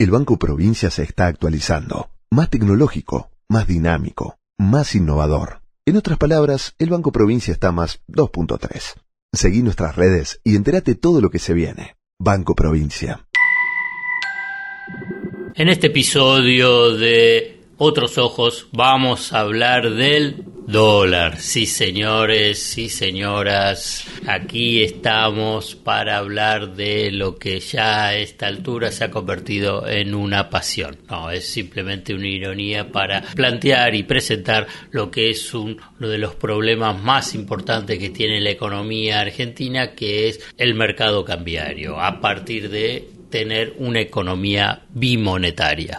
El Banco Provincia se está actualizando, más tecnológico, más dinámico, más innovador. En otras palabras, el Banco Provincia está más 2.3. Seguí nuestras redes y entérate todo lo que se viene. Banco Provincia. En este episodio de Otros Ojos vamos a hablar del dólar. Sí, señores, sí, señoras, aquí estamos para hablar de lo que ya a esta altura se ha convertido en una pasión. No, es simplemente una ironía para plantear y presentar lo que es uno de los problemas más importantes que tiene la economía argentina, que es el mercado cambiario, a partir de tener una economía bimonetaria.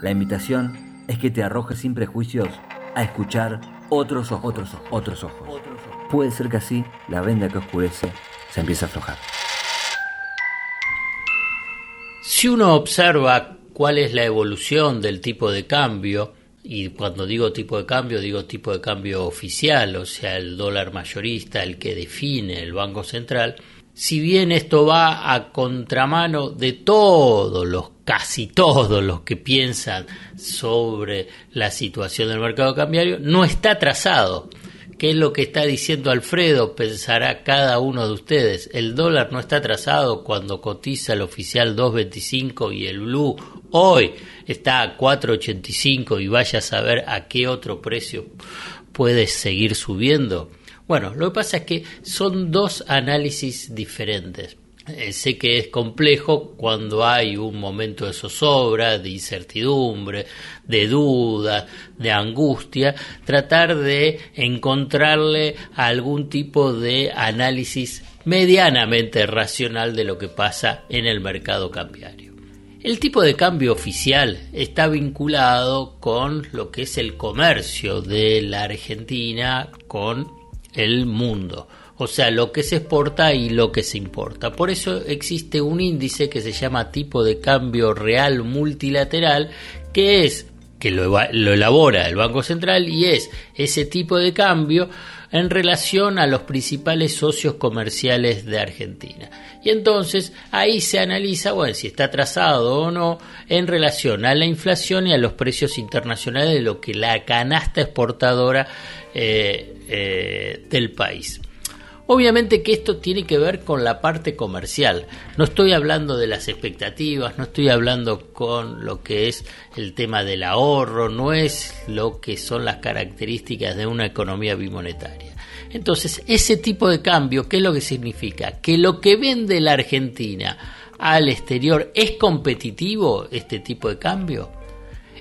La invitación es que te arrojes sin prejuicios a escuchar otros ojos, otros ojos, otros ojos. Puede ser que así la venda que oscurece se empiece a aflojar. Si uno observa cuál es la evolución del tipo de cambio, y cuando digo tipo de cambio, digo tipo de cambio oficial, o sea, el dólar mayorista, el que define el Banco Central, si bien esto va a contramano de todos los, casi todos los que piensan sobre la situación del mercado cambiario, no está trazado. ¿Qué es lo que está diciendo Alfredo? Pensará cada uno de ustedes. El dólar no está trazado cuando cotiza el oficial 2.25 y el blue hoy está a 4.85 y vaya a saber a qué otro precio puede seguir subiendo. Bueno, lo que pasa es que son dos análisis diferentes. Eh, sé que es complejo cuando hay un momento de zozobra, de incertidumbre, de duda, de angustia, tratar de encontrarle algún tipo de análisis medianamente racional de lo que pasa en el mercado cambiario. El tipo de cambio oficial está vinculado con lo que es el comercio de la Argentina con el mundo, o sea, lo que se exporta y lo que se importa. Por eso existe un índice que se llama tipo de cambio real multilateral, que es que lo, elabora el Banco Central y es ese tipo de cambio en relación a los principales socios comerciales de Argentina. Y entonces ahí se analiza, bueno, si está atrasado o no en relación a la inflación y a los precios internacionales de lo que la canasta exportadora eh, eh, del país. Obviamente que esto tiene que ver con la parte comercial. No estoy hablando de las expectativas, no estoy hablando con lo que es el tema del ahorro, no es lo que son las características de una economía bimonetaria. Entonces, ese tipo de cambio, ¿qué es lo que significa? Que lo que vende la Argentina al exterior es competitivo, este tipo de cambio.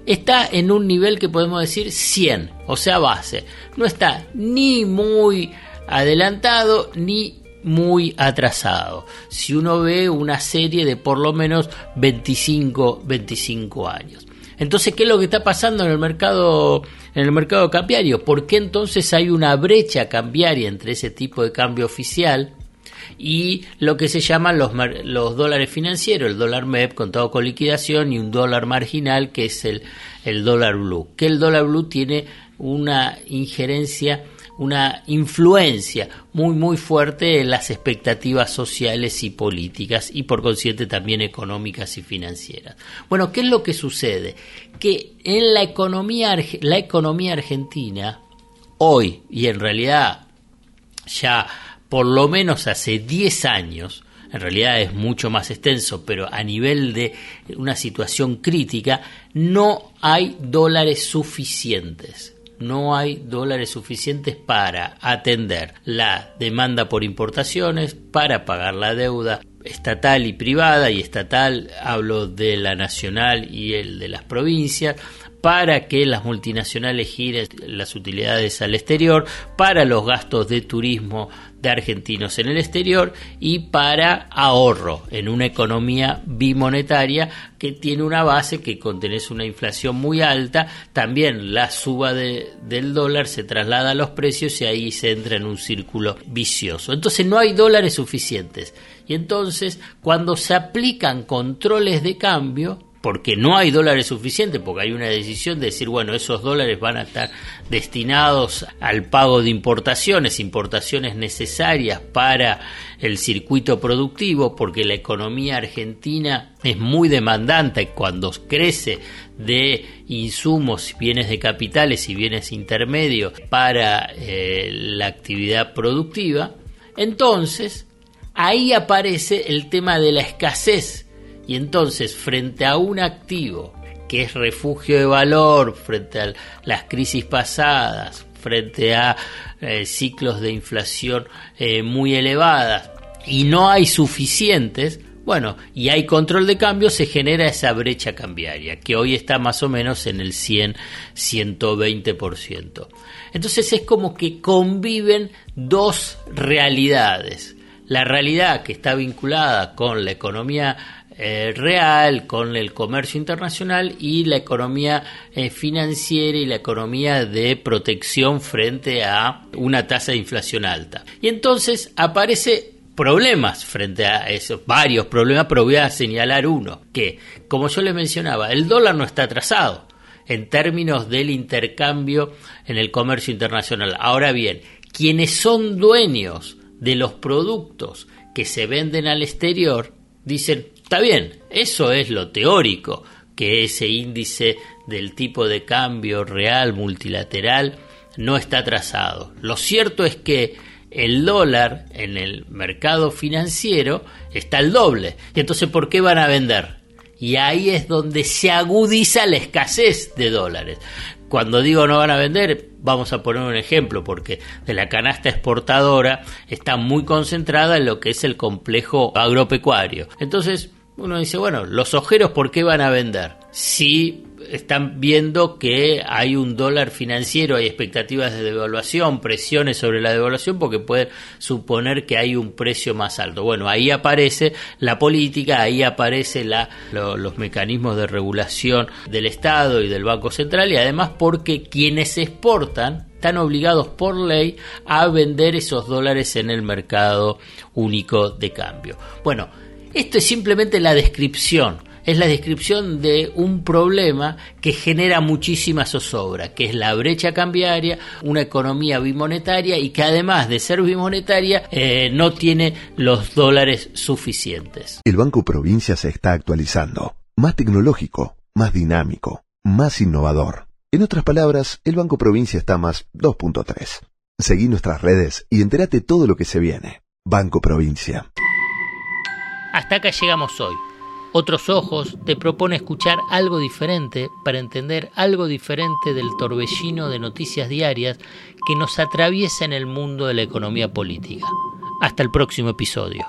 Está en un nivel que podemos decir 100, o sea, base. No está ni muy adelantado ni muy atrasado. Si uno ve una serie de por lo menos 25, 25 años. Entonces, ¿qué es lo que está pasando en el mercado en el mercado cambiario? ¿Por qué entonces hay una brecha cambiaria entre ese tipo de cambio oficial y lo que se llaman los, los dólares financieros, el dólar MEP contado con liquidación y un dólar marginal que es el, el dólar blue? Que el dólar blue tiene una injerencia una influencia muy muy fuerte en las expectativas sociales y políticas y por consiguiente también económicas y financieras. Bueno, ¿qué es lo que sucede? Que en la economía, la economía argentina hoy y en realidad ya por lo menos hace 10 años, en realidad es mucho más extenso, pero a nivel de una situación crítica, no hay dólares suficientes no hay dólares suficientes para atender la demanda por importaciones, para pagar la deuda estatal y privada, y estatal hablo de la nacional y el de las provincias, para que las multinacionales giren las utilidades al exterior, para los gastos de turismo de argentinos en el exterior y para ahorro en una economía bimonetaria que tiene una base que contiene una inflación muy alta, también la suba del dólar se traslada a los precios y ahí se entra en un círculo vicioso. Entonces no hay dólares suficientes y entonces cuando se aplican controles de cambio, porque no hay dólares suficientes, porque hay una decisión de decir, bueno, esos dólares van a estar destinados al pago de importaciones, importaciones necesarias para el circuito productivo, porque la economía argentina es muy demandante cuando crece de insumos, bienes de capitales y bienes intermedios para eh, la actividad productiva, entonces ahí aparece el tema de la escasez y entonces, frente a un activo que es refugio de valor, frente a las crisis pasadas, frente a eh, ciclos de inflación eh, muy elevadas, y no hay suficientes, bueno, y hay control de cambio, se genera esa brecha cambiaria, que hoy está más o menos en el 100-120%. Entonces es como que conviven dos realidades. La realidad que está vinculada con la economía eh, real, con el comercio internacional y la economía eh, financiera y la economía de protección frente a una tasa de inflación alta. Y entonces aparece problemas frente a esos varios problemas, pero voy a señalar uno, que como yo les mencionaba, el dólar no está atrasado en términos del intercambio en el comercio internacional. Ahora bien, quienes son dueños de los productos que se venden al exterior dicen, Está bien, eso es lo teórico, que ese índice del tipo de cambio real multilateral no está trazado. Lo cierto es que el dólar en el mercado financiero está al doble. Y entonces, ¿por qué van a vender? Y ahí es donde se agudiza la escasez de dólares. Cuando digo no van a vender, vamos a poner un ejemplo, porque de la canasta exportadora está muy concentrada en lo que es el complejo agropecuario. Entonces, uno dice, bueno, los ojeros, ¿por qué van a vender? Si están viendo que hay un dólar financiero, hay expectativas de devaluación, presiones sobre la devaluación, porque puede suponer que hay un precio más alto. Bueno, ahí aparece la política, ahí aparece la, los mecanismos de regulación del Estado y del Banco Central, y además porque quienes exportan están obligados por ley a vender esos dólares en el mercado único de cambio. Bueno, esto es simplemente la descripción, es la descripción de un problema que genera muchísima zozobra, que es la brecha cambiaria, una economía bimonetaria y que además de ser bimonetaria eh, no tiene los dólares suficientes. El Banco Provincia se está actualizando, más tecnológico, más dinámico, más innovador. En otras palabras, el Banco Provincia está más 2.3. Seguí nuestras redes y entérate todo lo que se viene. Banco Provincia. Hasta acá llegamos hoy. Otros Ojos te propone escuchar algo diferente para entender algo diferente del torbellino de noticias diarias que nos atraviesa en el mundo de la economía política. Hasta el próximo episodio.